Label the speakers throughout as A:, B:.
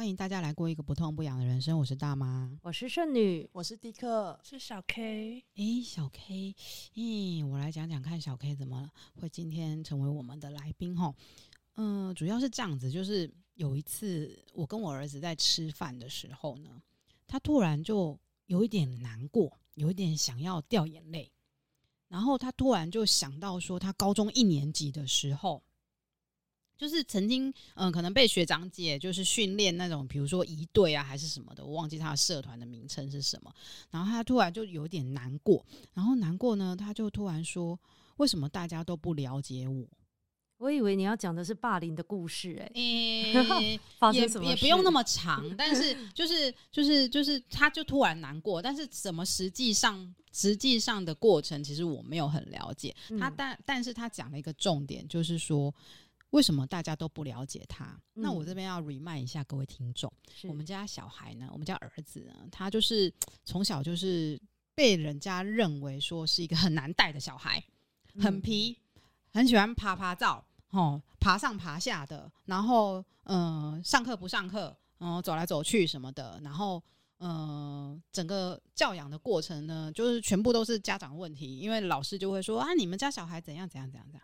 A: 欢迎大家来过一个不痛不痒的人生。我是大妈，
B: 我是圣女，
C: 我是迪克，
D: 是小 K。
A: 诶，小 K，咦，我来讲讲看，小 K 怎么会今天成为我们的来宾？哈，嗯，主要是这样子，就是有一次我跟我儿子在吃饭的时候呢，他突然就有一点难过，有一点想要掉眼泪，然后他突然就想到说，他高中一年级的时候。就是曾经，嗯、呃，可能被学长姐就是训练那种，比如说一队啊，还是什么的，我忘记他的社团的名称是什么。然后他突然就有点难过，然后难过呢，他就突然说：“为什么大家都不了解我？”
B: 我以为你要讲的是霸凌的故事、欸，
A: 哎、欸，也也不用那么长，但是就是就是就是，他就突然难过，但是怎么实际上实际上的过程，其实我没有很了解。他但但是他讲了一个重点，就是说。为什么大家都不了解他？嗯、那我这边要 remind 一下各位听众，我们家小孩呢，我们家儿子呢，他就是从小就是被人家认为说是一个很难带的小孩，很皮，很喜欢爬爬照，哦，爬上爬下的，然后嗯、呃，上课不上课，嗯、呃，走来走去什么的，然后嗯、呃，整个教养的过程呢，就是全部都是家长问题，因为老师就会说啊，你们家小孩怎样怎样怎样怎样。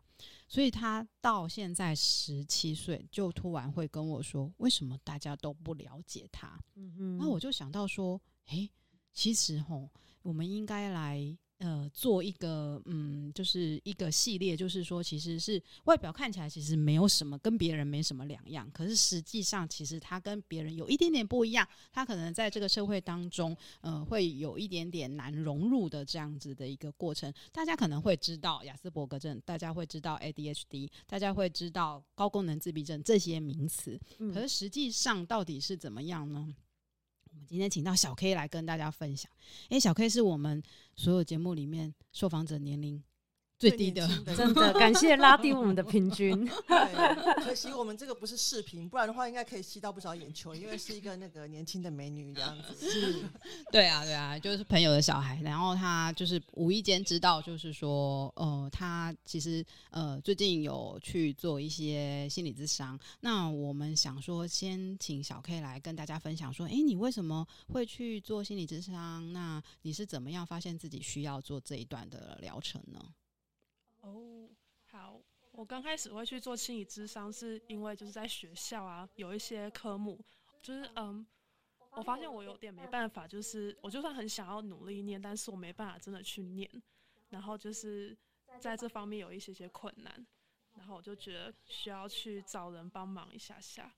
A: 所以他到现在十七岁，就突然会跟我说：“为什么大家都不了解他？”嗯嗯，那我就想到说：“诶，其实吼，我们应该来。”呃，做一个嗯，就是一个系列，就是说，其实是外表看起来其实没有什么，跟别人没什么两样，可是实际上其实他跟别人有一点点不一样，他可能在这个社会当中，呃，会有一点点难融入的这样子的一个过程。大家可能会知道雅斯伯格症，大家会知道 ADHD，大家会知道高功能自闭症这些名词，可是实际上到底是怎么样呢？我们今天请到小 K 来跟大家分享。因为，小 K 是我们所有节目里面受访者年龄最低的，
B: 真的感谢拉低我们的平均。
C: 对，可惜我们这个不是视频，不然的话应该可以吸到不少眼球，因为是一个那个年轻的美女这样子。是，
A: 对啊，对啊，就是朋友的小孩，然后他就是无意间知道，就是说，呃，他其实呃最近有去做一些心理咨商。那我们想说，先请小 K 来跟大家分享说，哎，你为什么会去做心理咨商？那你是怎么样发现自己需要做这一段的疗程呢？
D: 哦，oh, 好，我刚开始会去做心理咨商，是因为就是在学校啊，有一些科目，就是嗯，我发现我有点没办法，就是我就算很想要努力念，但是我没办法真的去念，然后就是在这方面有一些些困难，然后我就觉得需要去找人帮忙一下下。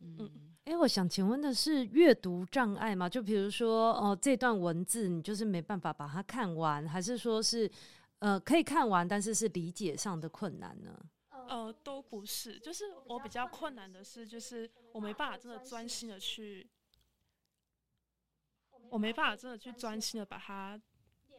B: 嗯，哎、欸，我想请问的是阅读障碍吗？就比如说，哦、呃，这段文字你就是没办法把它看完，还是说是？呃，可以看完，但是是理解上的困难呢？
D: 呃，都不是，就是我比较困难的是，就是我没办法真的专心的去，我没办法真的去专心的把它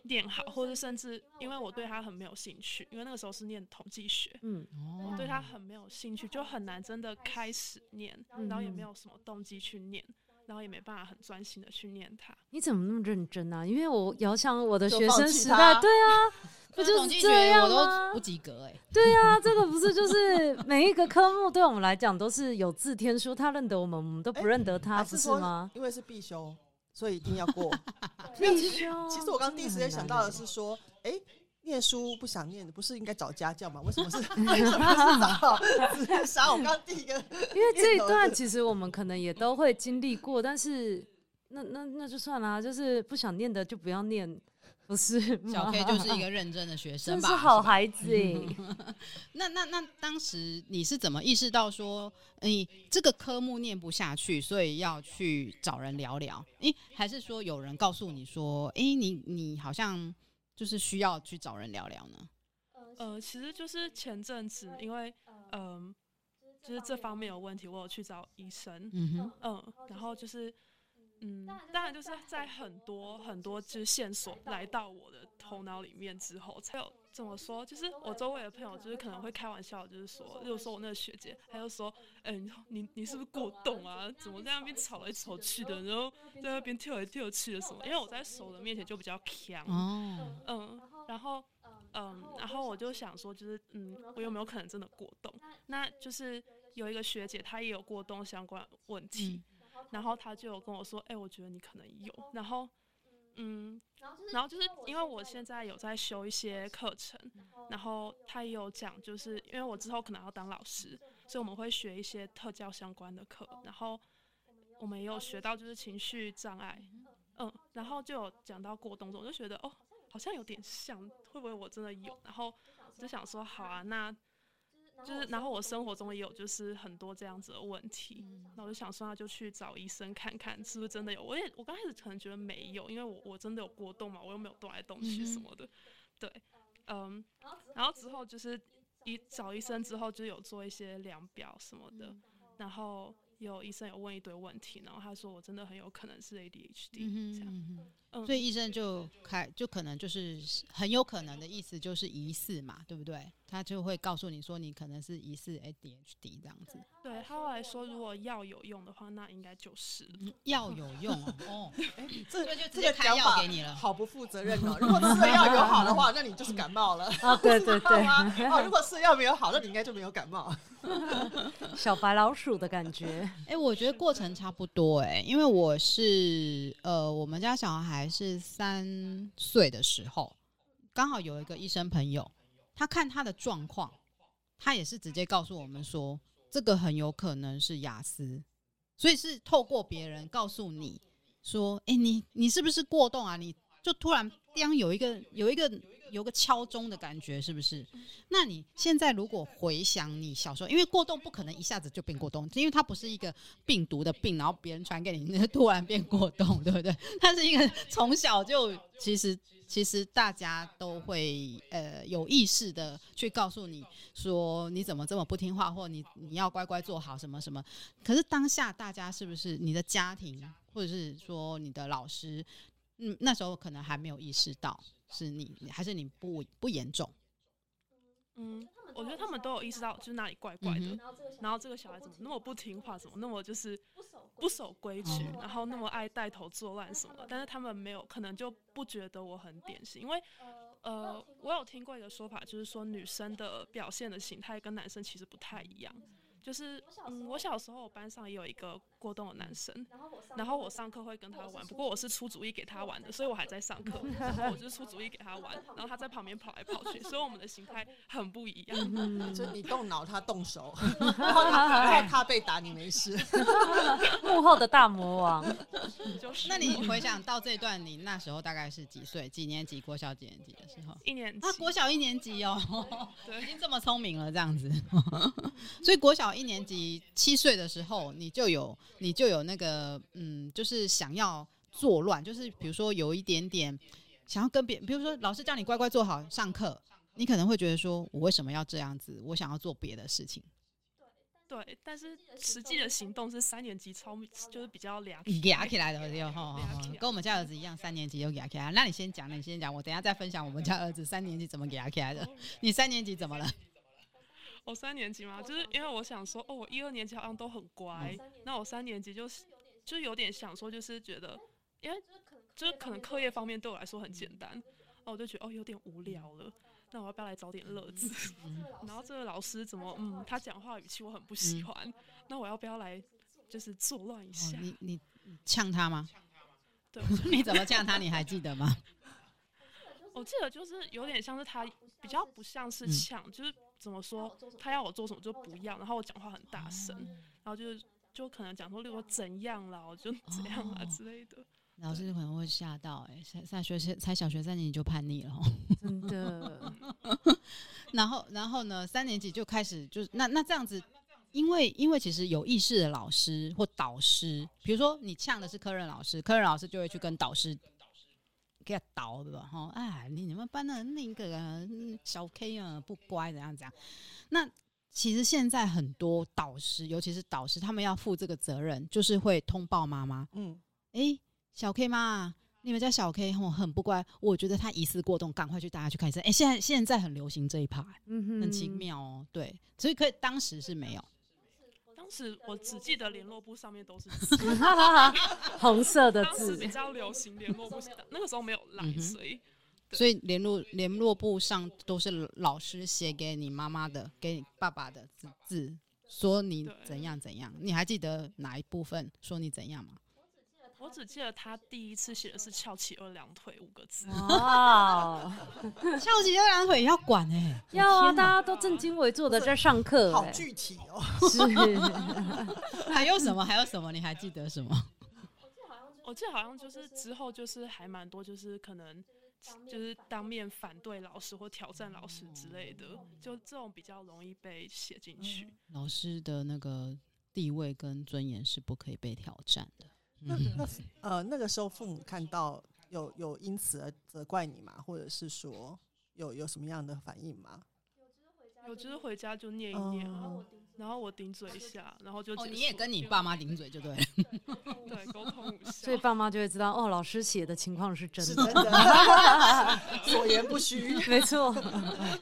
D: 练好，或者甚至因为我对它很没有兴趣，因为那个时候是念统计学，嗯，我对它很没有兴趣，就很难真的开始念，然后也没有什么动机去念。然后也没办法很专心的去念它。
B: 你怎么那么认真呢、啊？因为我遥想我的学生时代，对啊，不就是这样吗？
A: 我都不及格哎、欸。
B: 对啊，这个不是就是每一个科目对我们来讲都是有字天书，他认得我们，我们都不认得他，不是吗？
C: 因为是必修，所以一定要过。
B: 必修。
C: 其实我刚第一时间想到的是说，哎。念书不想念的，不是应该找家教吗？为什么是？为什么是找直接杀我？刚第一个，
B: 因为这一段其实我们可能也都会经历过，但是那那那就算了，就是不想念的就不要念，不是？
A: 小 K 就是一个认真的学生吧，
B: 是好孩子。
A: 那那那当时你是怎么意识到说，你这个科目念不下去，所以要去找人聊聊？诶，还是说有人告诉你说，诶，你你好像。就是需要去找人聊聊呢。
D: 呃，其实就是前阵子，因为嗯、呃，就是这方面有问题，我有去找医生。嗯哼，嗯，然后就是。嗯，当然就是在很多很多就是线索来到我的头脑里面之后，才有怎么说？就是我周围的朋友就是可能会开玩笑，就是说，例如说我那个学姐，她就说，嗯、欸，你你是不是过动啊？怎么在那边吵来吵去的，然后在那边跳来跳去的什么？因为我在熟人面前就比较强，嗯，然后嗯，然后我就想说，就是嗯，我有没有可能真的过动？那就是有一个学姐，她也有过动相关问题。然后她就有跟我说，哎、欸，我觉得你可能有，然后。嗯，然后就是因为我现在有在修一些课程，然后他也有讲，就是因为我之后可能要当老师，所以我们会学一些特教相关的课，然后我们也有学到就是情绪障碍，嗯，然后就有讲到过动症，我就觉得哦，好像有点像，会不会我真的有？然后我就想说好啊，那。就是，然后我生活中也有就是很多这样子的问题，那、嗯、我就想说，那就去找医生看看是不是真的有。我也我刚开始可能觉得没有，因为我我真的有过动嘛，我又没有动来动去什么的，嗯、对，嗯，然后之后就是一找医生之后就有做一些量表什么的，然后。有医生有问一堆问题，然后他说我真的很有可能是 ADHD，嗯，这样，嗯，
A: 所以医生就开就可能就是很有可能的意思就是疑似嘛，对不对？他就会告诉你说你可能是疑似 ADHD 这样子。
D: 对，他后来说如果药有用的话，那应该就是
A: 药有用哦。哎，这
C: 个
A: 就直接开药给你了，
C: 好不负责任哦。如果吃了药有好的话，那你就是感冒了
B: 啊？对对 对，
C: 哦，如果吃药没有好，那你应该就没有感冒。
B: 小白老鼠的感觉，
A: 哎、欸，我觉得过程差不多、欸，哎，因为我是呃，我们家小孩是三岁的时候，刚好有一个医生朋友，他看他的状况，他也是直接告诉我们说，这个很有可能是雅思，所以是透过别人告诉你说，哎、你你是不是过动啊？你就突然当有一个有一个。有个敲钟的感觉，是不是？那你现在如果回想你小时候，因为过动不可能一下子就变过动，因为它不是一个病毒的病，然后别人传给你，那 突然变过动，对不对？它是一个从小就其实其实大家都会呃有意识的去告诉你说你怎么这么不听话，或你你要乖乖做好什么什么。可是当下大家是不是你的家庭或者是说你的老师，嗯，那时候可能还没有意识到。是你还是你不不严重？
D: 嗯，我觉得他们都有意识到，就是哪里怪怪的。嗯、然后这个小孩怎么那么不听话，怎么那么就是不守规矩，然后那么爱带头作乱什么的。但是他们没有，可能就不觉得我很典型，因为呃，我有听过一个说法，就是说女生的表现的形态跟男生其实不太一样。就是嗯，我小时候我班上也有一个过动的男生，然后我上课会跟他玩，不过我是出主意给他玩的，所以我还在上课，我就是出主意给他玩，然后他在旁边跑来跑去，所以我们的形态很不一样。
C: 嗯、就你动脑，他动手，然后他他被打，你没事。
B: 幕后的大魔王。
D: 就 是。
A: 那你回想到这段，你那时候大概是几岁？几年级？国小几年级的时候？
D: 一年级。
A: 他国小一年级哦，
D: 对，
A: 已经这么聪明了，这样子。所以国小。一年级七岁的时候，你就有你就有那个嗯，就是想要作乱，就是比如说有一点点想要跟别人，比如说老师叫你乖乖坐好上课，你可能会觉得说，我为什么要这样子？我想要做别的事情。
D: 对，但是实际的行动是三年级超就是比较俩
A: 俩起来的，跟我们家儿子一样，三年级就俩起来。那你先讲，你先讲，我等下再分享我们家儿子三年级怎么俩起来的。你三年级怎么了？
D: 我三年级嘛，就是因为我想说，哦，我一二年级好像都很乖，那我三年级就是就有点想说，就是觉得，因为就是可能课业方面对我来说很简单，那我就觉得哦有点无聊了，那我要不要来找点乐子？然后这个老师怎么，嗯，他讲话语气我很不喜欢，那我要不要来就是作乱一下？
A: 你你呛他吗？
D: 对，
A: 你怎么呛他？你还记得吗？
D: 我记得就是有点像是他比较不像是呛，就是。怎么说？他要我做什么就不要，然后我讲话很大声，哦、然后就是就可能讲说，例如怎样啦，我就怎样啊之类的。
A: 老师可能会吓到、欸，哎，才学才小学三年级就叛逆了，
B: 真的。
A: 然后然后呢，三年级就开始就是那那这样子，因为因为其实有意识的老师或导师，比如说你呛的是科任老师，科任老师就会去跟导师。给他倒对吧？哈，哎，你你们班的那个小 K 啊，不乖怎样怎样？那其实现在很多导师，尤其是导师，他们要负这个责任，就是会通报妈妈。嗯，哎、欸，小 K 妈，你们家小 K 吼很不乖，我觉得他疑似过动，赶快去带他去看医生。哎、欸，现在现在很流行这一趴，嗯哼，很奇妙哦。对，所以可以当时是没有。
D: 当时我只记得联络簿上面都是
B: 红色的字，
D: 当时比较流行联络簿，那个时候没有赖，所以
A: 所以联络联络簿上都是老师写给你妈妈的，给你爸爸的字字。说你怎样怎样，你还记得哪一部分说你怎样吗？
D: 我只记得他第一次写的是“翘起二郎腿”五个字。
A: 哦，翘起二郎腿要管哎、欸，
B: 要啊！大家都正襟危坐的在上课、欸，
C: 好具体哦。
B: 是，
A: 还有什么？还有什么？你还记得什么？
D: 我记得好像就是之后就是还蛮多，就是可能就是当面反对老师或挑战老师之类的，就这种比较容易被写进去。
A: 老师的那个地位跟尊严是不可以被挑战的。
C: 那那呃，那个时候父母看到有有因此而责怪你吗？或者是说有有什么样的反应吗？
D: 有，只是回家就念一念，嗯、然后我顶嘴一下，然后就
A: 哦，你也跟你爸妈顶嘴就对了，
D: 对，沟通
B: 所以爸妈就会知道哦，老师写的情况是真的，
C: 是真的，所言不虚，
B: 没错，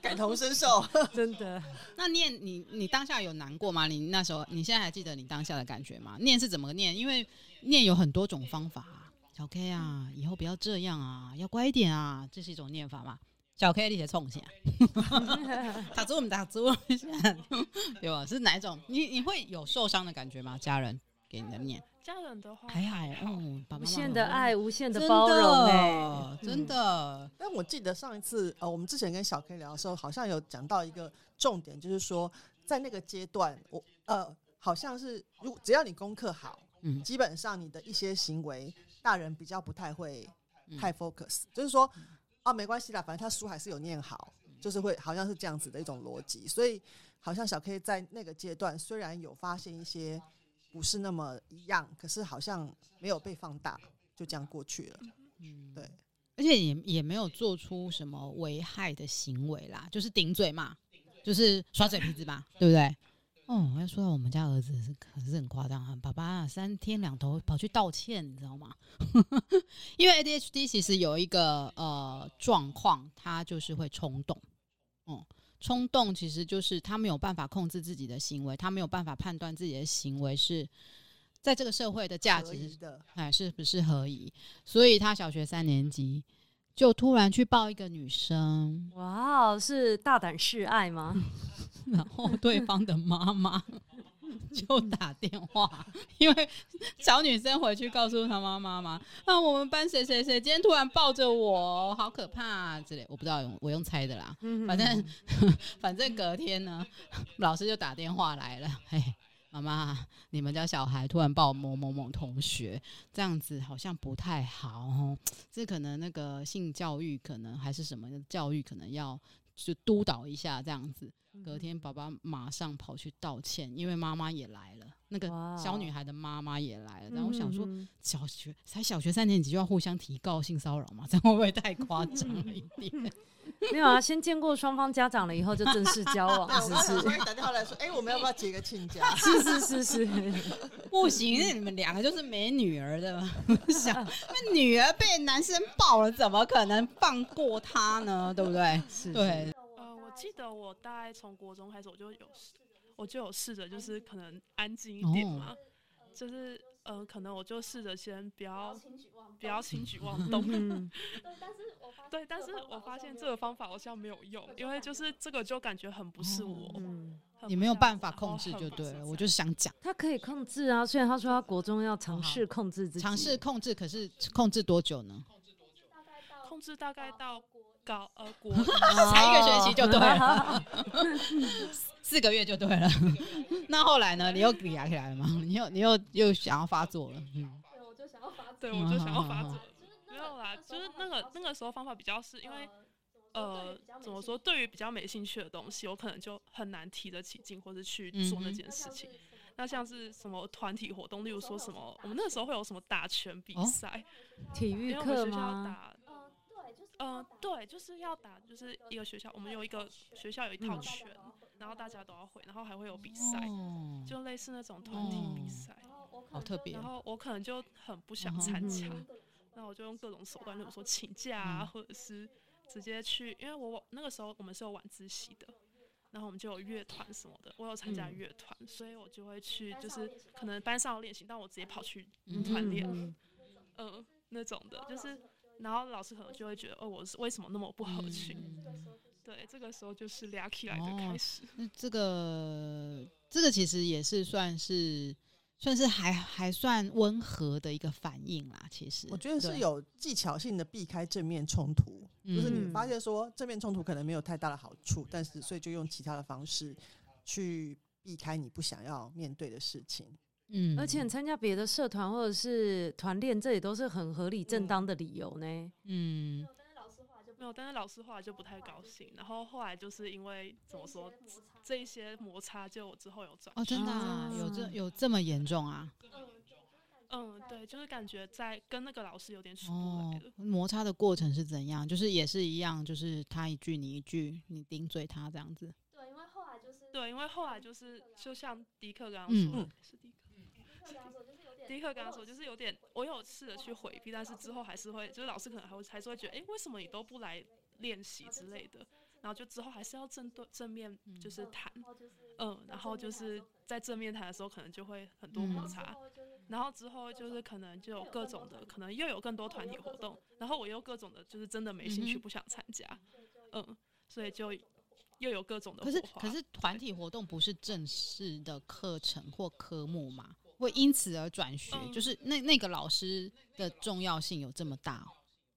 C: 感同身受，
B: 真的。
A: 那念你你当下有难过吗？你那时候你现在还记得你当下的感觉吗？念是怎么念？因为念有很多种方法，小 K 啊，以后不要这样啊，要乖一点啊，这是一种念法嘛。小 K 你些冲起来，打住我们打住，对吧？是哪一种？你你会有受伤的感觉吗？家人给你的念，
D: 家人的话
A: 还好，嗯，
B: 无限的爱，无限的包容，哎，
A: 真的。
C: 但我记得上一次呃，我们之前跟小 K 聊的时候，好像有讲到一个重点，就是说在那个阶段，我呃，好像是如只要你功课好。嗯，基本上你的一些行为，大人比较不太会太 focus，、嗯、就是说啊，没关系啦，反正他书还是有念好，就是会好像是这样子的一种逻辑。所以好像小 K 在那个阶段虽然有发现一些不是那么一样，可是好像没有被放大，就这样过去了。嗯，对，
A: 而且也也没有做出什么危害的行为啦，就是顶嘴嘛，就是耍嘴皮子嘛，对不对？哦，要说到我们家儿子是可是很夸张啊，爸爸三天两头跑去道歉，你知道吗？因为 ADHD 其实有一个呃状况，他就是会冲动。嗯，冲动其实就是他没有办法控制自己的行为，他没有办法判断自己的行为是在这个社会的价值的，哎，是不是合宜？所以他小学三年级。就突然去抱一个女生，
B: 哇，是大胆示爱吗？
A: 然后对方的妈妈就打电话，因为小女生回去告诉她妈妈嘛，啊，我们班谁谁谁今天突然抱着我，好可怕啊之类，我不知道用我用猜的啦，反正 反正隔天呢，老师就打电话来了，嘿。妈妈，你们家小孩突然抱某某某同学，这样子好像不太好哦。这可能那个性教育，可能还是什么教育，可能要就督导一下这样子。隔天，爸爸马上跑去道歉，因为妈妈也来了，那个小女孩的妈妈也来了。然后我想说，小学才小学三年级就要互相提告性骚扰嘛，这样会不会太夸张了一点？
B: 没有啊，先见过双方家长了以后就正式交往，是不是？
C: 打电话来说，哎、欸，我们要不要结个亲家？
B: 是是是是，
A: 不行，那你们两个就是没女儿的嘛。想，那女儿被男生抱了，怎么可能放过她呢？对不对？是，
D: 对。记得我大概从国中开始，我就有试，我就有试着，就是可能安静一点嘛，哦、就是。嗯、呃，可能我就试着先不要不要轻举妄动。嗯、对，但是我发现这个方法好像没有用，因为就是这个就感觉很不是我，嗯、
A: 你没有办法控制就对了。我就是想讲，
B: 他可以控制啊，虽然他说他国中要尝试控制自己，
A: 尝试控制，可是控制多久呢？
D: 控制大概到高呃国
A: 才一个学期就对了。四个月就对了，那后来呢？你又给压起来了吗？你又你又又想要发作了？嗯，
D: 对，我就想要发作，对，我就想要发作。没有啦，就是那个那个时候方法比较是因为，呃，怎么说？对于比较没兴趣的东西，我可能就很难提得起劲，或者去做那件事情。那像是什么团体活动，例如说什么，我们那个时候会有什么打拳比赛，
B: 体育课吗？
D: 嗯，对，就是要打，就是一个学校，我们有一个学校有一套拳。然后大家都要会，然后还会有比赛，哦、就类似那种团体比赛，
A: 哦、好特别。
D: 然后我可能就很不想参加，那、嗯、我就用各种手段，比如说请假啊，嗯、或者是直接去，因为我那个时候我们是有晚自习的，然后我们就有乐团什么的，我有参加乐团，嗯、所以我就会去，就是可能班上练习，但我直接跑去团练，嗯，呃，那种的，就是，然后老师可能就会觉得，哦，我是为什么那么不合群？嗯对，这个时候就是聊起来的开始。
A: 那、哦、这个这个其实也是算是算是还还算温和的一个反应啦。其实
C: 我觉得是有技巧性的避开正面冲突，就是你发现说正面冲突可能没有太大的好处，但是所以就用其他的方式去避开你不想要面对的事情。
B: 嗯，而且参加别的社团或者是团练，这也都是很合理正当的理由呢。嗯。
D: 没有，但是老师后来就不太高兴，然后后来就是因为怎么说，这一些摩擦，就我之后有转
A: 哦，真的、啊、有这有这么严重啊？
D: 嗯，对，就是感觉在跟那个老师有点处不来了。
A: 哦、摩擦的过程是怎样？就是也是一样，就是他一句你一句，你顶嘴他这样子。
D: 对，因为后来就是对，因为后来就是就像迪克刚刚说的，嗯、是迪克，嗯、迪克刚刚说就是有点，我有试着去回避，但是之后还是会，就是老师可能还会还是会觉得，哎、欸，为什么你都不来练习之类的？然后就之后还是要正对正面就是谈，嗯，然后就是在正面谈的时候，可能就会很多摩擦，然后之后就是可能就有各种的，可能又有更多团体活动，然后我又各种的，就是真的没兴趣，不想参加，嗯，所以就又有各种的。
A: 可是可是团体活动不是正式的课程或科目吗？会因此而转学，嗯、就是那那个老师的重要性有这么大？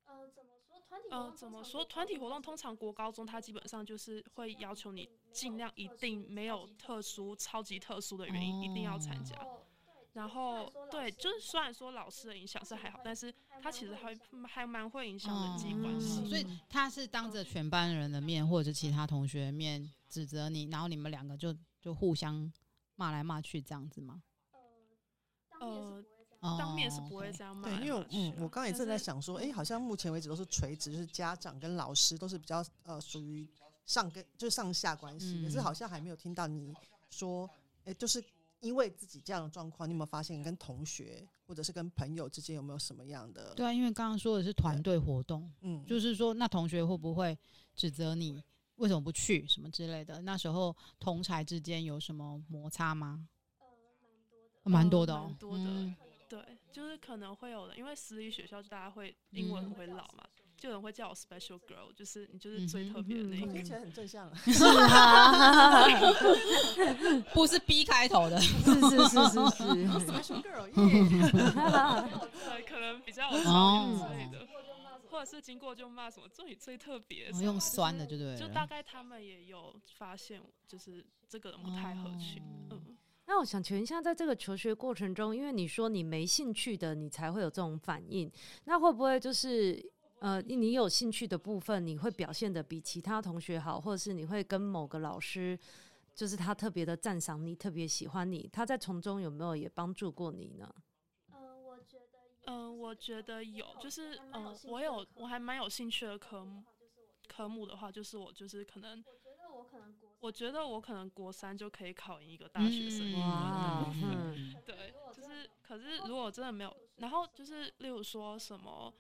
D: 呃，怎么说团体？呃，怎么说团体活动？通常国高中它基本上就是会要求你尽量一定没有特殊、超级特殊的原因，哦、一定要参加。然后对，就是虽然说老师的影响是还好，但是他其实还还蛮会影响人际关系。
A: 嗯、所以他是当着全班人的面或者其他同学面指责你，然后你们两个就就互相骂来骂去这样子吗？
D: 呃，当面是不会这样骂。
C: 对，因为嗯，我刚刚也正在想说，哎、欸，好像目前为止都是垂直，就是家长跟老师都是比较呃属于上跟就是上下关系，可、嗯、是好像还没有听到你说，哎、欸，就是因为自己这样的状况，你有没有发现跟同学或者是跟朋友之间有没有什么样的？
A: 对啊，因为刚刚说的是团队活动，嗯，就是说那同学会不会指责你为什么不去什么之类的？那时候同才之间有什么摩擦吗？蛮多的，蛮多的，嗯、
D: 对，就是可能会有的，因为私立学校就大家会英文会老嘛，嗯、就有人会叫我 special girl，就是你就是最特别的那一个，
C: 听起来很正向，
A: 是啊，不是 B 开头的，是是是是是，
C: special girl，对，
D: 可能比较有潮流之类的，或者是经过就骂什么，这里最特别，
A: 用酸的就对了，
D: 就大概他们也有发现，就是这个人不太合群，哦、嗯。
B: 那我想请问一下，在这个求学过程中，因为你说你没兴趣的，你才会有这种反应，那会不会就是呃，你有兴趣的部分，你会表现的比其他同学好，或者是你会跟某个老师，就是他特别的赞赏你，特别喜欢你，他在从中有没有也帮助过你呢？
D: 嗯，我觉得，嗯，我觉得有，就是嗯，我有我还蛮有兴趣的科目，科目的话，就是我就是可能。我可能，我觉得我可能国三就可以考赢一个大学生。嗯、哇，对，就是，可是如果真的没有，然后就是，例如说什么，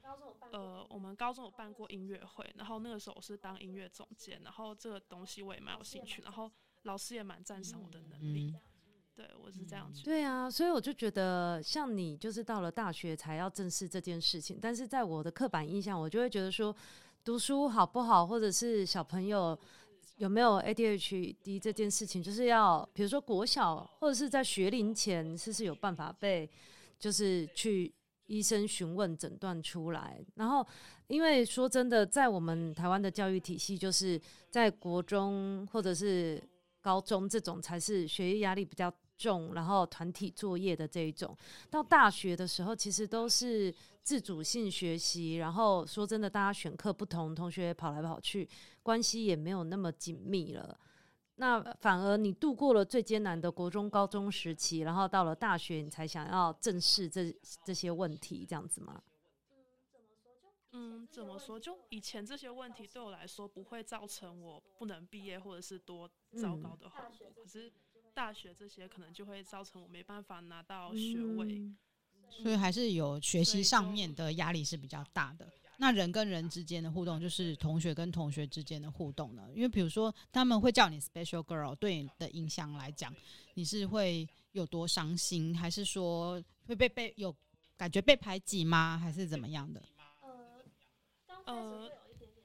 D: 呃，我们高中有办过音乐会，然后那个时候我是当音乐总监，然后这个东西我也蛮有兴趣，然后老师也蛮赞赏我的能力，嗯、对我是这样觉得。
B: 对啊，所以我就觉得，像你就是到了大学才要正视这件事情，但是在我的刻板印象，我就会觉得说，读书好不好，或者是小朋友。有没有 ADHD 这件事情，就是要比如说国小或者是在学龄前，是不是有办法被就是去医生询问诊断出来？然后，因为说真的，在我们台湾的教育体系，就是在国中或者是高中这种才是学业压力比较重，然后团体作业的这一种。到大学的时候，其实都是自主性学习。然后说真的，大家选课不同，同学跑来跑去。关系也没有那么紧密了，那反而你度过了最艰难的国中、高中时期，然后到了大学，你才想要正视这这些问题，这样子吗？
D: 嗯，怎么说？就以前这些问题对我来说不会造成我不能毕业或者是多糟糕的后果，可是大学这些可能就会造成我没办法拿到学位，
A: 嗯，所以还是有学习上面的压力是比较大的。那人跟人之间的互动，就是同学跟同学之间的互动呢？因为比如说他们会叫你 special girl，对你的影响来讲，你是会有多伤心，还是说会被被有感觉被排挤吗？还是怎么样的？
D: 呃，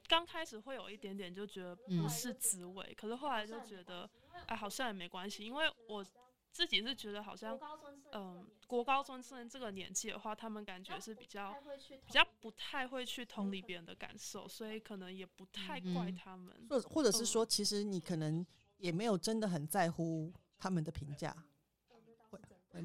D: 刚开始会有一点点就觉得不是滋味，嗯、可是后来就觉得，哎，好像也没关系，因为我自己是觉得好像，嗯，国高中生这个年纪的话，他们感觉是比较比较不太会去同理别人的感受，所以可能也不太怪他们，
C: 或、嗯、或者是说，其实你可能也没有真的很在乎他们的评价。
B: 就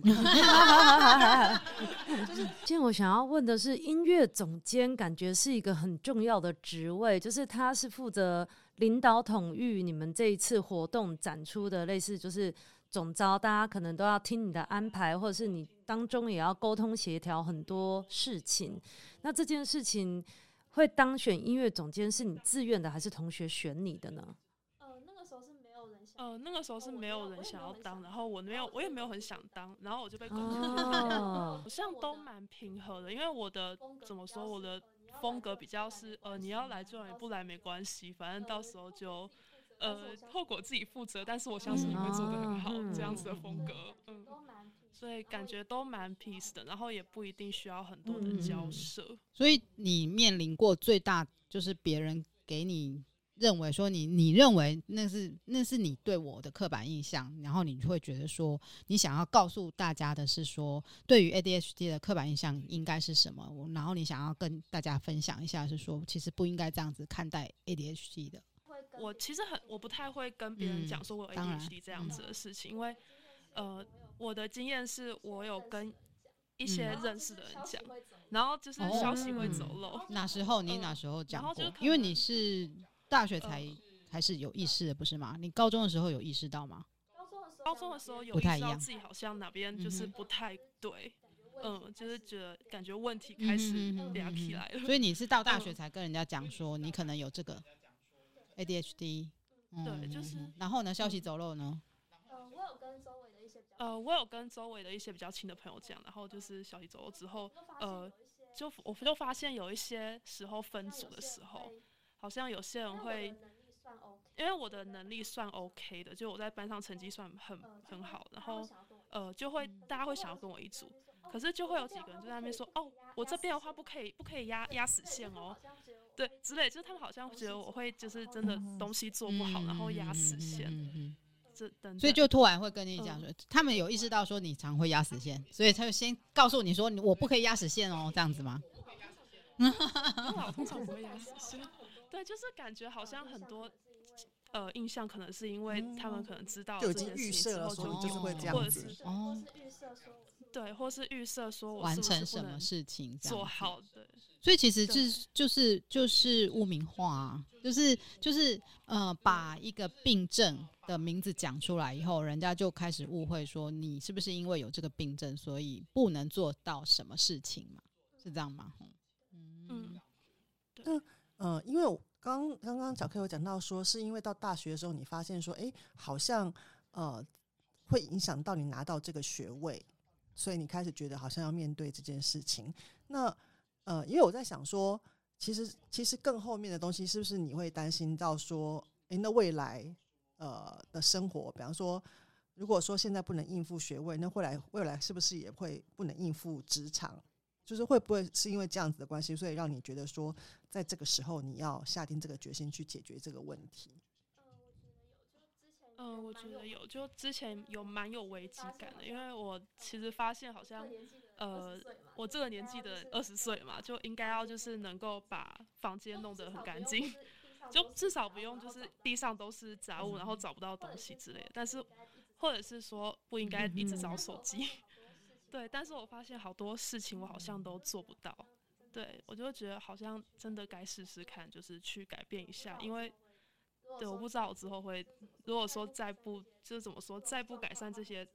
B: 是，今天我想要问的是，音乐总监感觉是一个很重要的职位，就是他是负责领导统御你们这一次活动展出的，类似就是总招，大家可能都要听你的安排，或者是你当中也要沟通协调很多事情。那这件事情会当选音乐总监，是你自愿的，还是同学选你的呢？
D: 呃，那个时候是没有人想要当，然后我没有，我也没有很想当，然后我就被公司好像都蛮平和的，因为我的怎么说，我的风格比较是，呃，你要来就来，不来没关系，反正到时候就，呃，后果自己负责，但是我相信你会做的很好，这样子的风格，嗯，所以感觉都蛮 peace 的，然后也不一定需要很多的交涉，
A: 所以你面临过最大就是别人给你。认为说你你认为那是那是你对我的刻板印象，然后你会觉得说你想要告诉大家的是说，对于 ADHD 的刻板印象应该是什么？然后你想要跟大家分享一下，是说其实不应该这样子看待 ADHD 的。
D: 我其实很我不太会跟别人讲说我有 ADHD 这样子的事情，嗯、因为呃我的经验是我有跟一些认识的人讲，然后就是消息会走漏。
A: 哦嗯、哪时候你哪时候讲过？因为你是。大学才开始有意识的，不是吗？你高中的时候有意识到吗？
D: 高中的时候有意识到自己好像哪边就是不太对，嗯，就是觉得感觉问题开始亮起来了。
A: 所以你是到大学才跟人家讲说你可能有这个 ADHD，
D: 对，就是。
A: 然后呢，消息走漏呢？
D: 呃，我有跟周围的一些，呃，我有跟周围的一些比较亲的朋友讲，然后就是消息走漏之后，呃，就我就发现有一些时候分组的时候。好像有些人会，因为我的能力算 OK 的，就我在班上成绩算很很好，然后呃就会大家会想要跟我一组，可是就会有几个人就在那边说，哦，我这边的话不可以不可以压压死线哦，对，之类，就是他们好像觉得我会就是真的东西做不好，然后压死线，这等，
A: 所以就突然会跟你讲说，他们有意识到说你常会压死线，所以他就先告诉你说，我不可以压死线哦，这样子吗？
D: 我老公常不会压死线。对，就是感觉好像很多呃印象，可能是因为他们可能知道这件事情之后就，就就是会这样子，哦，对，或是预设说我
A: 完成什么事情
D: 做好的，
A: 所以其实就是就是就是污名化啊，就是就是呃把一个病症的名字讲出来以后，人家就开始误会说你是不是因为有这个病症，所以不能做到什么事情嘛？是这样吗？
D: 嗯嗯，对。
C: 嗯，因为我刚刚刚小 K 有讲到说，是因为到大学的时候，你发现说，哎，好像呃会影响到你拿到这个学位，所以你开始觉得好像要面对这件事情。那呃，因为我在想说，其实其实更后面的东西，是不是你会担心到说，哎，那未来呃的生活，比方说，如果说现在不能应付学位，那未来未来是不是也会不能应付职场？就是会不会是因为这样子的关系，所以让你觉得说，在这个时候你要下定这个决心去解决这个问题？
D: 嗯，我觉得有，就之前有蛮有危机感的，因为我其实发现好像，呃，我这个年纪的二十岁嘛，就应该要就是能够把房间弄得很干净，就至少不用就是地上都是杂物，然后找不到东西之类的。但是，或者是说不应该一直找手机。对，但是我发现好多事情我好像都做不到，对，我就觉得好像真的该试试看，就是去改变一下，因为，对，我不知道我之后会，如果说再不，就是怎么说，再不改善这些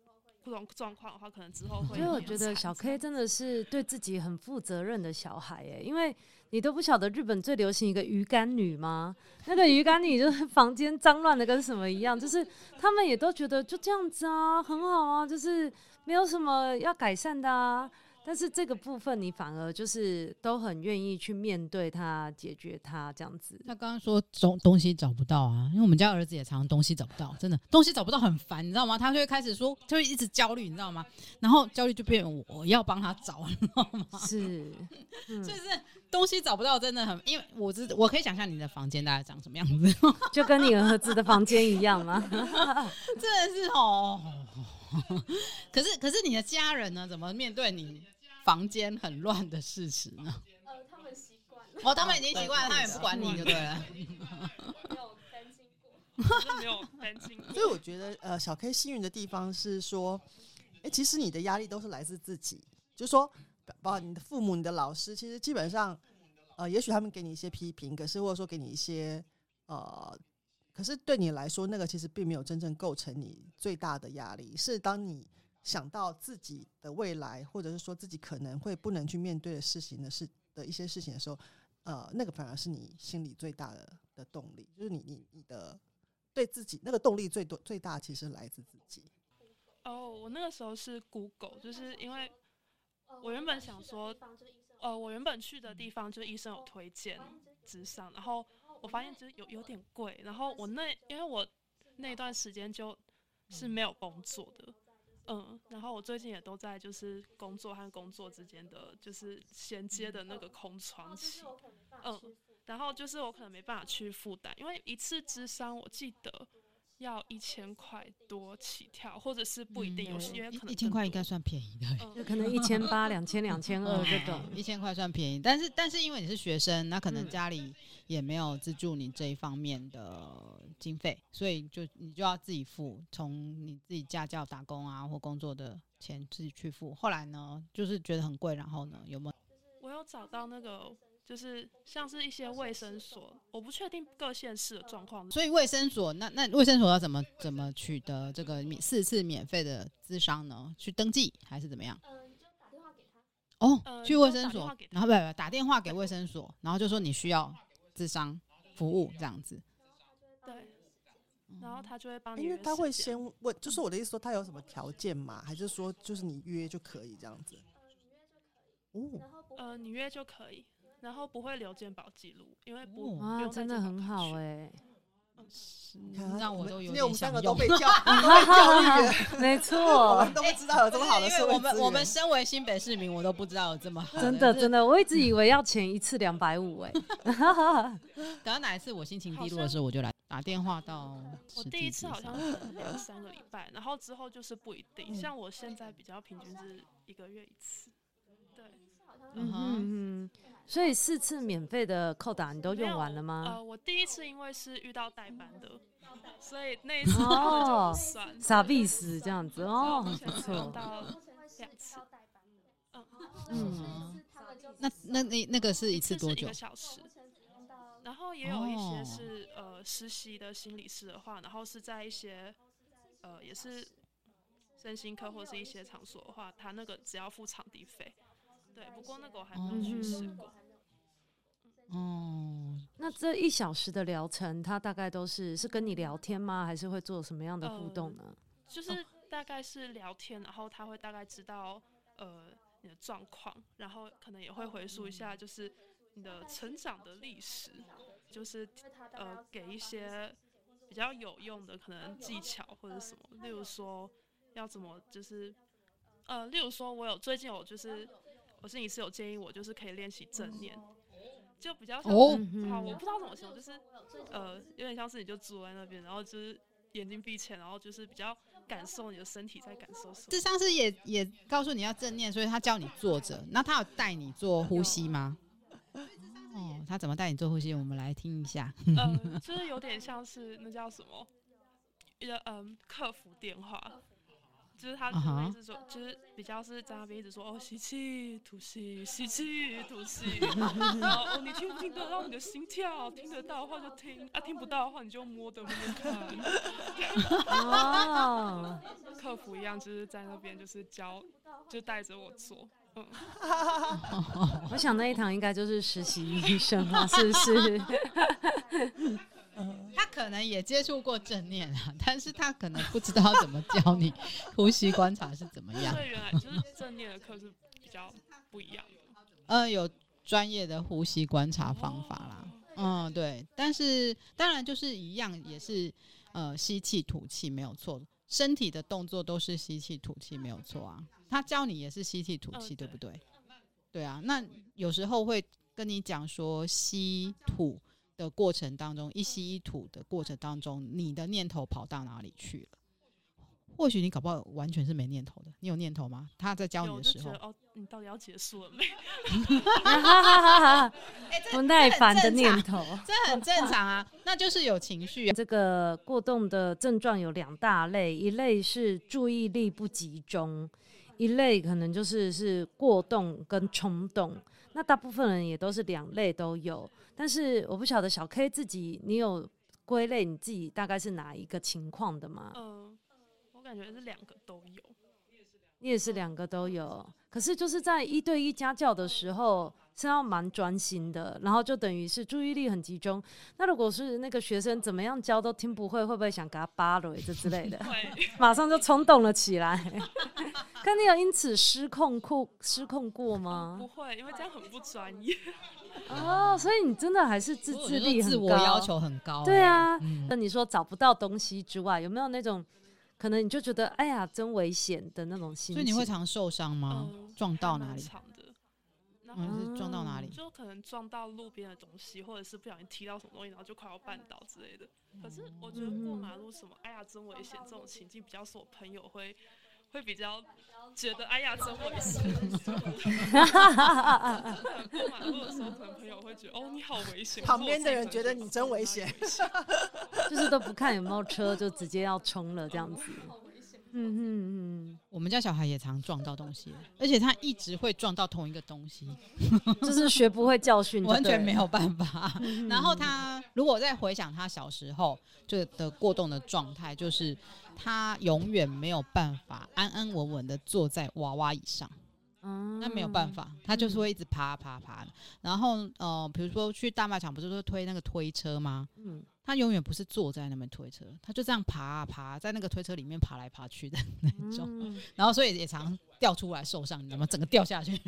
D: 不同状况的话，可能之后会。
B: 所以我觉得小 K 真的是对自己很负责任的小孩耶，因为你都不晓得日本最流行一个鱼干女吗？那个鱼干女就是房间脏乱的跟什么一样，就是他们也都觉得就这样子啊，很好啊，就是。没有什么要改善的啊，但是这个部分你反而就是都很愿意去面对它，解决它这样子。
A: 他刚刚说东东西找不到啊，因为我们家儿子也常常东西找不到，真的 东西找不到很烦，你知道吗？他就会开始说，就会一直焦虑，你知道吗？然后焦虑就变成我要帮他找，你知道吗？
B: 是，
A: 嗯、就是东西找不到真的很，因为我知我可以想象你的房间大概长什么样子，
B: 就跟你儿子的房间一样吗？
A: 真的是哦。可是可是你的家人呢？怎么面对你房间很乱的事实呢？
E: 呃，他们习惯了。
A: 哦，他们已经习惯了，他们也不管你就对了。
D: 没有担心过，没有担心。
C: 所以我觉得，呃，小 K 幸运的地方是说，哎、欸，其实你的压力都是来自自己，就是说，包括你的父母、你的老师，其实基本上，呃，也许他们给你一些批评，可是或者说给你一些，呃。可是对你来说，那个其实并没有真正构成你最大的压力。是当你想到自己的未来，或者是说自己可能会不能去面对的事情的事的一些事情的时候，呃，那个反而是你心里最大的的动力。就是你你你的对自己那个动力最多最大，其实来自自己。
D: 哦，我那个时候是 Google，就是因为我原本想说，呃，我原本去的地方就是医生有推荐之上，然后。我发现就是有有点贵，然后我那因为我那段时间就是没有工作的，嗯，然后我最近也都在就是工作和工作之间的就是衔接的那个空窗期，嗯，然后就是我可能没办法去负担，因为一次智商我记得。要一千块多起跳，或者是不一定有些，因为可能
A: 一千块应该算便宜的，
B: 就可能一千八、两千、两千二这种，
A: 一千块算便宜。但是，但是因为你是学生，那可能家里也没有资助你这一方面的经费，所以就你就要自己付，从你自己家教打工啊或工作的钱自己去付。后来呢，就是觉得很贵，然后呢，有没有？
D: 我有找到那个。就是像是一些卫生所，我不确定各县市的状况。
A: 所以卫生所，那那卫生所要怎么怎么取得这个免四次免费的咨商呢？去登记还是怎么样？
E: 嗯，就打电话给他。
A: 哦，
D: 呃、
A: 去卫生所，然后不不打电话给卫生所，然后就说你需要智商服务这样子。
D: 对，然后他就会帮你。
C: 因为他会先问，就是我的意思说，他有什么条件吗？还是说就是你约就可以这样子？
D: 哦，呃，你约就可以。然后不会留健保记录，因为不
B: 啊，真的很好哎、欸。
A: 让我都有点想用。
C: 我们三个都被教，
B: 没错，
C: 我们都不知道有这么好的社会资源。
A: 我们我们身为新北市民，我都不知道有这么好。
B: 真的真的，我一直以为要钱一次两百五哎。
A: 等到哪一次我心情低落的时候，我就来打电话到。
D: 我第一次好像是两三个礼拜，然后之后就是不一定。像我现在比较平均是一个月一次。对，
B: 嗯嗯。所以四次免费的扣打你都用完了吗？
D: 呃，我第一次因为是遇到代班的，所以那一次就算
B: 傻逼死这样子哦，
D: 不错。到两次，
B: 嗯嗯，
A: 那那那那个是一次多久？
D: 一个小时。然后也有一些是呃实习的心理师的话，然后是在一些呃也是身心科或是一些场所的话，他那个只要付场地费。对，不过那个我还没有去试过。
A: 哦，
B: 那这一小时的疗程，他大概都是是跟你聊天吗？还是会做什么样的互动呢？
D: 呃、就是大概是聊天，然后他会大概知道呃你的状况，然后可能也会回溯一下，就是你的成长的历史，就是呃给一些比较有用的可能技巧或者什么，例如说要怎么就是呃，例如说我有最近有就是我心理师有建议我就是可以练习正念。就比较像哦，好，我不知道怎么形容，就是呃，有点像是你就坐在那边，然后就是眼睛闭起来，然后就是比较感受你的身体在感受什么。
A: 咨商师也也告诉你要正念，所以他教你坐着。那他有带你做呼吸吗？哦，他怎么带你做呼吸？我们来听一下。
D: 呃，就是有点像是那叫什么，一个嗯，客服电话。就是他一直说，uh huh. 就是比较是在那边一直说哦，吸气吐气，吸气吐气，然后哦，你听不听得到你的心跳？听得到的话就听，啊，听不到的话你就摸的摸摸看。哦，客服一样，就是在那边就是教，就带着我做。嗯，
B: 我想那一堂应该就是实习医生嘛，是不是？
A: 他可能也接触过正念啊，但是他可能不知道怎么教你 呼吸观察是怎么样。
D: 所以原来就是正念的课是比较不一样？
A: 呃，有专业的呼吸观察方法啦。哦、嗯，对。但是当然就是一样，也是呃吸气吐气没有错，身体的动作都是吸气吐气没有错啊。他教你也是吸气吐气，对不对？对啊。那有时候会跟你讲说吸吐的过程当中，一吸一吐的过程当中，你的念头跑到哪里去了？或许你搞不好完全是没念头的，你有念头吗？他在教你的时候，
D: 哦，你到底要结束了没？
B: 不耐烦的念头，
A: 这很正常啊，那就是有情绪啊。
B: 这个过动的症状有两大类，一类是注意力不集中，一类可能就是是过动跟冲动。那大部分人也都是两类都有，但是我不晓得小 K 自己，你有归类你自己大概是哪一个情况的吗？
D: 嗯，我感觉是两个都有。
B: 你也是两个都有，可是就是在一对一家教的时候是要蛮专心的，然后就等于是注意力很集中。那如果是那个学生怎么样教都听不会，会不会想给他扒了这之类的？马上就冲动了起来。可你有因此失控过失控过吗？
D: 不会，因为这样很不专业。
B: 哦，所以你真的还是自制力很高，
A: 自我要求很高欸。
B: 对啊，那你说找不到东西之外，有没有那种？可能你就觉得哎呀，真危险的那种心情。
A: 所以你会常受伤吗？嗯、撞到哪里？
D: 嗯，
A: 是撞到哪里？
D: 就可能撞到路边的东西，或者是不小心踢到什么东西，然后就快要绊倒之类的。可是我觉得过马路什么，哎呀，真危险这种情境，比较是我朋友会会比较觉得哎呀，真危险。过马路的时候，可能朋友会觉得哦，你好危险。
C: 旁边的人觉得你真危险。
B: 就是都不看有没有车，就直接要冲了这样子。嗯嗯嗯，
A: 我们家小孩也常撞到东西，而且他一直会撞到同一个东西，
B: 就是学不会教训，
A: 完全没有办法。然后他如果再回想他小时候就的过动的状态，就是他永远没有办法安安稳稳的坐在娃娃椅上。嗯，那没有办法，他就是会一直爬爬爬。然后呃，比如说去大卖场，不是说推那个推车吗？嗯。他永远不是坐在那边推车，他就这样爬啊爬，在那个推车里面爬来爬去的那种，嗯、然后所以也常掉出来受伤，你知道吗？整个掉下去。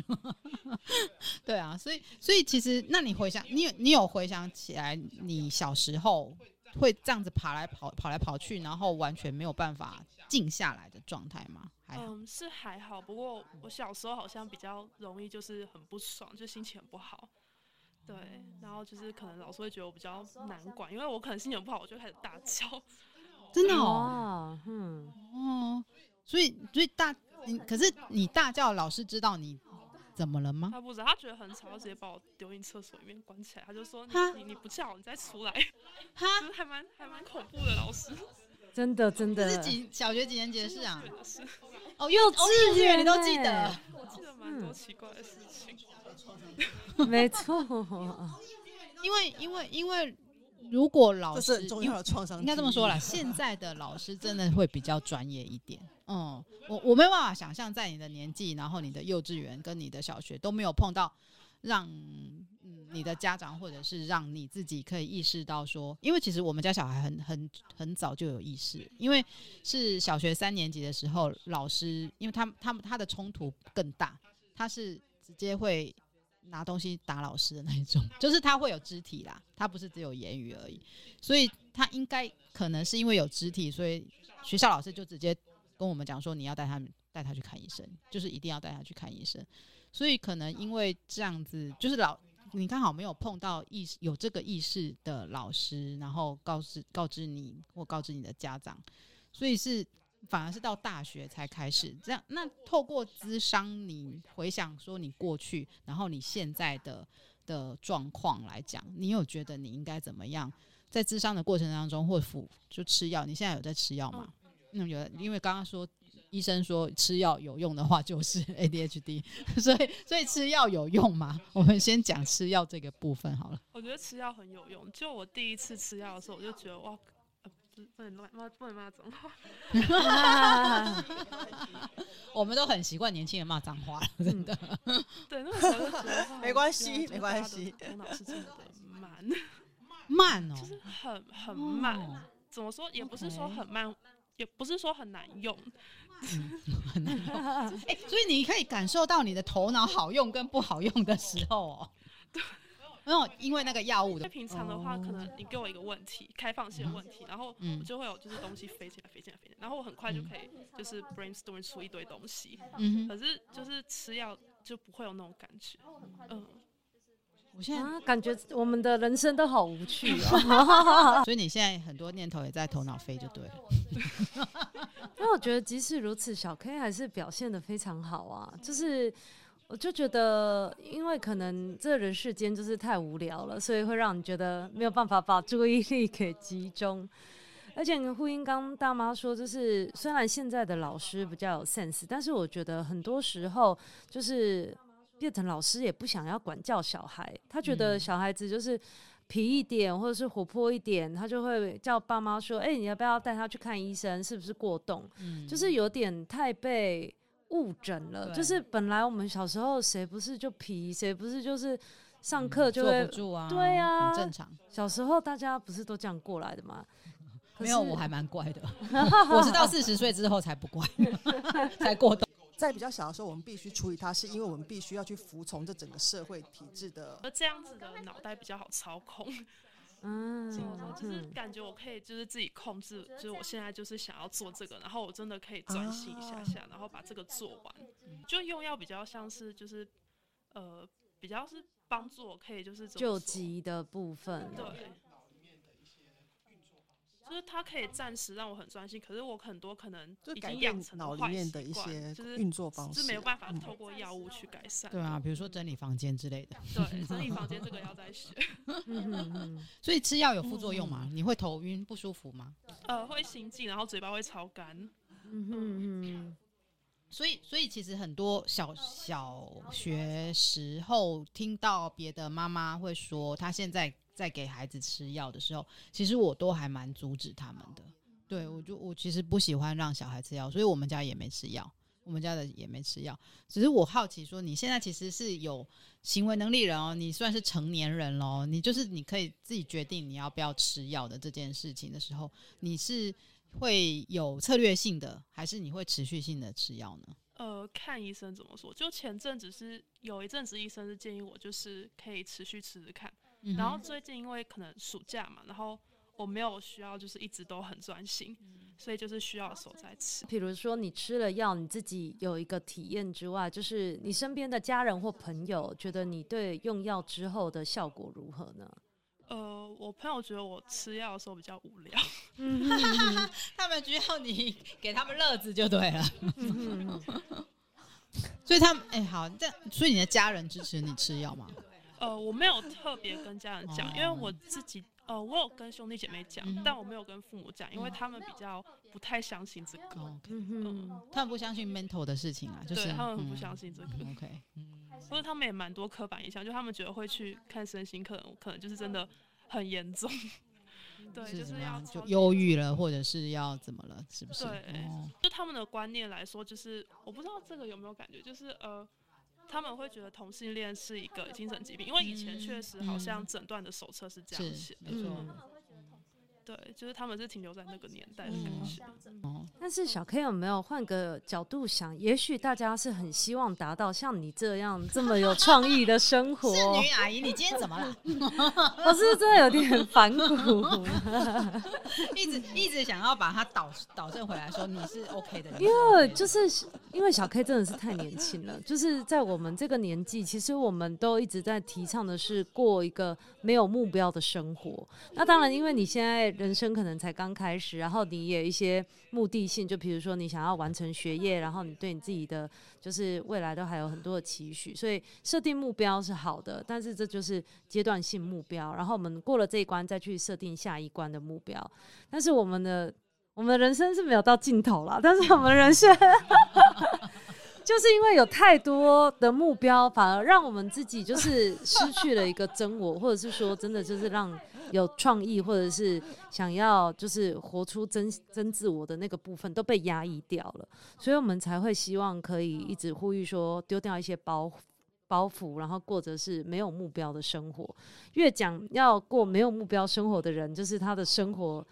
A: 对啊，所以所以其实，那你回想，你有你有回想起来，你小时候会这样子爬来跑跑来跑去，然后完全没有办法静下来的状态吗？还好。
D: 嗯，是还好，不过我小时候好像比较容易就是很不爽，就心情很不好。对，然后就是可能老师会觉得我比较难管，因为我可能心情不好，我就开始大叫。
A: 真的哦，嗯哦，所以所以大，你可是你大叫，老师知道你怎么了吗？
D: 他不知道，他觉得很吵，他直接把我丢进厕所里面关起来。他就说你你你不叫，你再出来。
A: 哈，
D: 就是还蛮还蛮恐怖的老师。
B: 真的真的。
A: 这是几小学几年级的事啊？哦，幼稚园你都记得？
D: 我记得蛮多奇怪的事情。
B: 没错，
A: 因为因为因为如果老师
C: 这是很重要的创伤，
A: 应该这么说啦，现在的老师真的会比较专业一点。嗯，我我没有办法想象，在你的年纪，然后你的幼稚园跟你的小学都没有碰到让嗯你的家长或者是让你自己可以意识到说，因为其实我们家小孩很很很早就有意识，因为是小学三年级的时候，老师因为他他们他的冲突更大，他是直接会。拿东西打老师的那一种，就是他会有肢体啦，他不是只有言语而已，所以他应该可能是因为有肢体，所以学校老师就直接跟我们讲说，你要带他们带他去看医生，就是一定要带他去看医生。所以可能因为这样子，就是老你刚好没有碰到意识有这个意识的老师，然后告知告知你或告知你的家长，所以是。反而是到大学才开始这样。那透过咨商，你回想说你过去，然后你现在的的状况来讲，你有觉得你应该怎么样？在咨商的过程当中，或辅就吃药，你现在有在吃药吗？嗯，有。因为刚刚说医生说吃药有用的话，就是 ADHD，所以所以吃药有用吗？我们先讲吃药这个部分好了。
D: 我觉得吃药很有用。就我第一次吃药的时候，我就觉得哇。不能乱骂，不能骂脏话。
A: 我们都很习惯年轻人骂脏话了，真的。
D: 对，那个时候
C: 没关系，没关系。
D: 头脑是真的慢，
A: 慢哦，
D: 就是很很慢。怎么说？也不是说很慢，也不是说很难用。
A: 哎、所以你可以感受到你的头脑好用跟不好用的时候哦。对，没有，因为那个药物的。
D: 平常的话，可能你给我一个问题，开放性的问题，然后我就会有就是东西飞起来，飞起来，飞起来，然后我很快就可以就是 brainstorm 出一堆东西。嗯，可是就是吃药就不会有那种感觉。嗯。
B: 我现在、啊、感觉我们的人生都好无趣啊，
A: 所以你现在很多念头也在头脑飞就对了。
B: 因为我觉得即使如此，小 K 还是表现的非常好啊。就是我就觉得，因为可能这人世间就是太无聊了，所以会让你觉得没有办法把注意力给集中。而且你呼应刚大妈说，就是虽然现在的老师比较有 sense，但是我觉得很多时候就是。叶腾老师也不想要管教小孩，他觉得小孩子就是皮一点或者是活泼一点，他就会叫爸妈说：“哎、欸，你要不要带他去看医生？是不是过动？”嗯、就是有点太被误诊了。就是本来我们小时候谁不是就皮，谁不是就是上课就会、
A: 嗯、坐不住啊？
B: 对啊，
A: 很正常。
B: 小时候大家不是都这样过来的吗？
A: 没有，我还蛮乖的。我是到四十岁之后才不乖，才过动。
C: 在比较小的时候，我们必须处理它，是因为我们必须要去服从这整个社会体制的。
D: 而这样子的脑袋比较好操控，嗯，就是感觉我可以就是自己控制，就是我现在就是想要做这个，然后我真的可以专心一下下，然后把这个做完。就用药比较像是就是呃，比较是帮助我可以就是
B: 救急的部分，
D: 对。就是它可以暂时让我很专心，可是我很多可能已经养成脑里面的一些运作方式，是没有办法透过药物去改善。
A: 对啊，比如说整理房间之类的。
D: 对，整理房间这个要再学。
A: 所以吃药有副作用吗？你会头晕不舒服吗？
D: 呃，会心悸，然后嘴巴会超干。嗯
A: 嗯。所以，所以其实很多小小学时候听到别的妈妈会说，她现在。在给孩子吃药的时候，其实我都还蛮阻止他们的。对，我就我其实不喜欢让小孩吃药，所以我们家也没吃药，我们家的也没吃药。只是我好奇说，你现在其实是有行为能力人哦，你算是成年人喽，你就是你可以自己决定你要不要吃药的这件事情的时候，你是会有策略性的，还是你会持续性的吃药呢？
D: 呃，看医生怎么说。就前阵子是有一阵子医生是建议我，就是可以持续吃吃看。然后最近因为可能暑假嘛，然后我没有需要就是一直都很专心，所以就是需要的时候再吃。
B: 比如说你吃了药，你自己有一个体验之外，就是你身边的家人或朋友觉得你对用药之后的效果如何呢？
D: 呃，我朋友觉得我吃药的时候比较无聊，
A: 他们需要你给他们乐子就对了。所以他们哎、欸、好，这样所以你的家人支持你吃药吗？
D: 呃，我没有特别跟家人讲，因为我自己，呃，我有跟兄弟姐妹讲，嗯、但我没有跟父母讲，因为他们比较不太相信这个。
A: 嗯哼，他们不相信 mental 的事情啊，就是
D: 他们不相信这个。
A: 嗯、OK，嗯，
D: 不过他们也蛮多刻板印象，就他们觉得会去看身心科，可能就是真的很严重。对，是就是要
A: 就忧郁了，或者是要怎么了，是不是？
D: 对，哦、就他们的观念来说，就是我不知道这个有没有感觉，就是呃。他们会觉得同性恋是一个精神疾病，因为以前确实好像诊断的手册是这样写的。嗯对，就是他们是停留在那个年代的感觉。
B: 哦，但是小 K 有没有换个角度想？也许大家是很希望达到像你这样这么有创意的生活。
A: 是女阿姨，你今天怎么了？
B: 我是不是真的有点反骨，
A: 一直一直想要把它导导正回来，说你是 OK 的。
B: 因为就是因为小 K 真的是太年轻了，就是在我们这个年纪，其实我们都一直在提倡的是过一个没有目标的生活。那当然，因为你现在。人生可能才刚开始，然后你也有一些目的性，就比如说你想要完成学业，然后你对你自己的就是未来都还有很多的期许，所以设定目标是好的，但是这就是阶段性目标。然后我们过了这一关，再去设定下一关的目标。但是我们的我们的人生是没有到尽头了，但是我们的人生 就是因为有太多的目标，反而让我们自己就是失去了一个真我，或者是说真的就是让。有创意，或者是想要就是活出真真自我的那个部分都被压抑掉了，所以我们才会希望可以一直呼吁说丢掉一些包包袱，然后过着是没有目标的生活。越讲要过没有目标生活的人，就是他的生活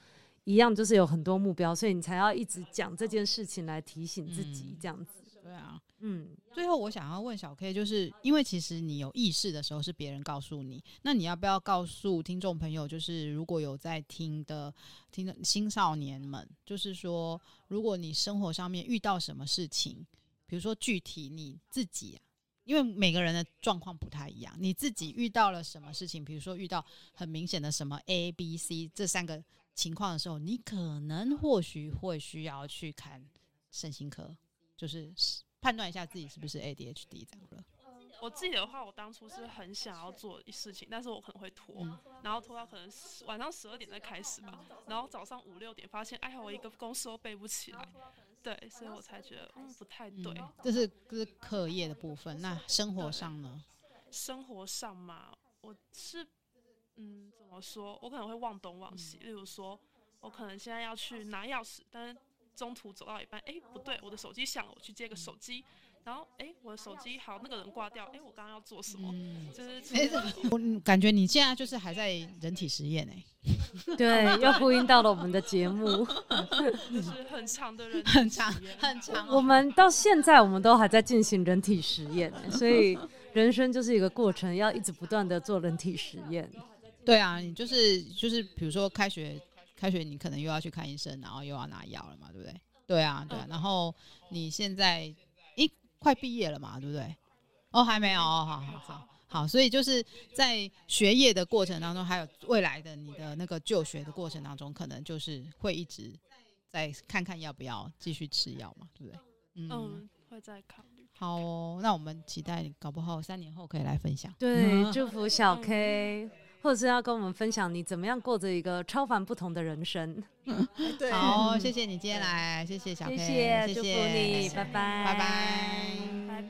B: 一样，就是有很多目标，所以你才要一直讲这件事情来提醒自己，这样子。
A: 对啊，
B: 嗯。
A: 最后，我想要问小 K，就是因为其实你有意识的时候是别人告诉你，那你要不要告诉听众朋友，就是如果有在听的听的青少年们，就是说，如果你生活上面遇到什么事情，比如说具体你自己，因为每个人的状况不太一样，你自己遇到了什么事情，比如说遇到很明显的什么 A、B、C 这三个情况的时候，你可能或许会需要去看身心科，就是。判断一下自己是不是 ADHD 这样了。
D: 我自己的话，我当初是很想要做事情，但是我可能会拖，嗯、然后拖到可能晚上十二点再开始吧，然后早上五六点发现，哎呀，我一个公式都背不起来，对，所以我才觉得嗯不太对。
A: 嗯、这是这是课业的部分，那生活上呢？
D: 生活上嘛，我是嗯怎么说？我可能会忘东忘西，嗯、例如说，我可能现在要去拿钥匙，但是。中途走到一半，哎、欸，不对，我的手机响了，我去接个手机，然后，哎、欸，我的手机好，那个人挂掉，哎、欸，我刚刚要做什么？嗯、就是，哎、欸，
A: 我感觉你现在就是还在人体实验哎，
B: 对，又呼应到了我们的节目，
D: 就是很长的人，
A: 很长，很长。
B: 我们到现在我们都还在进行人体实验，所以人生就是一个过程，要一直不断的做人体实验。
A: 对啊，你就是就是，比如说开学。开学你可能又要去看医生，然后又要拿药了嘛，对不对？对啊，对啊。然后你现在，诶，快毕业了嘛，对不对？哦，还没有哦，好好好，好。所以就是在学业的过程当中，还有未来的你的那个就学的过程当中，可能就是会一直在看看要不要继续吃药嘛，对不对？
D: 嗯，嗯，会再考虑。
A: 好哦，那我们期待搞不好三年后可以来分享。
B: 对，祝福小 K。或者是要跟我们分享你怎么样过着一个超凡不同的人生。
A: 好，谢谢你今天来，谢谢小黑谢谢，
B: 祝福你，拜拜，
A: 拜拜。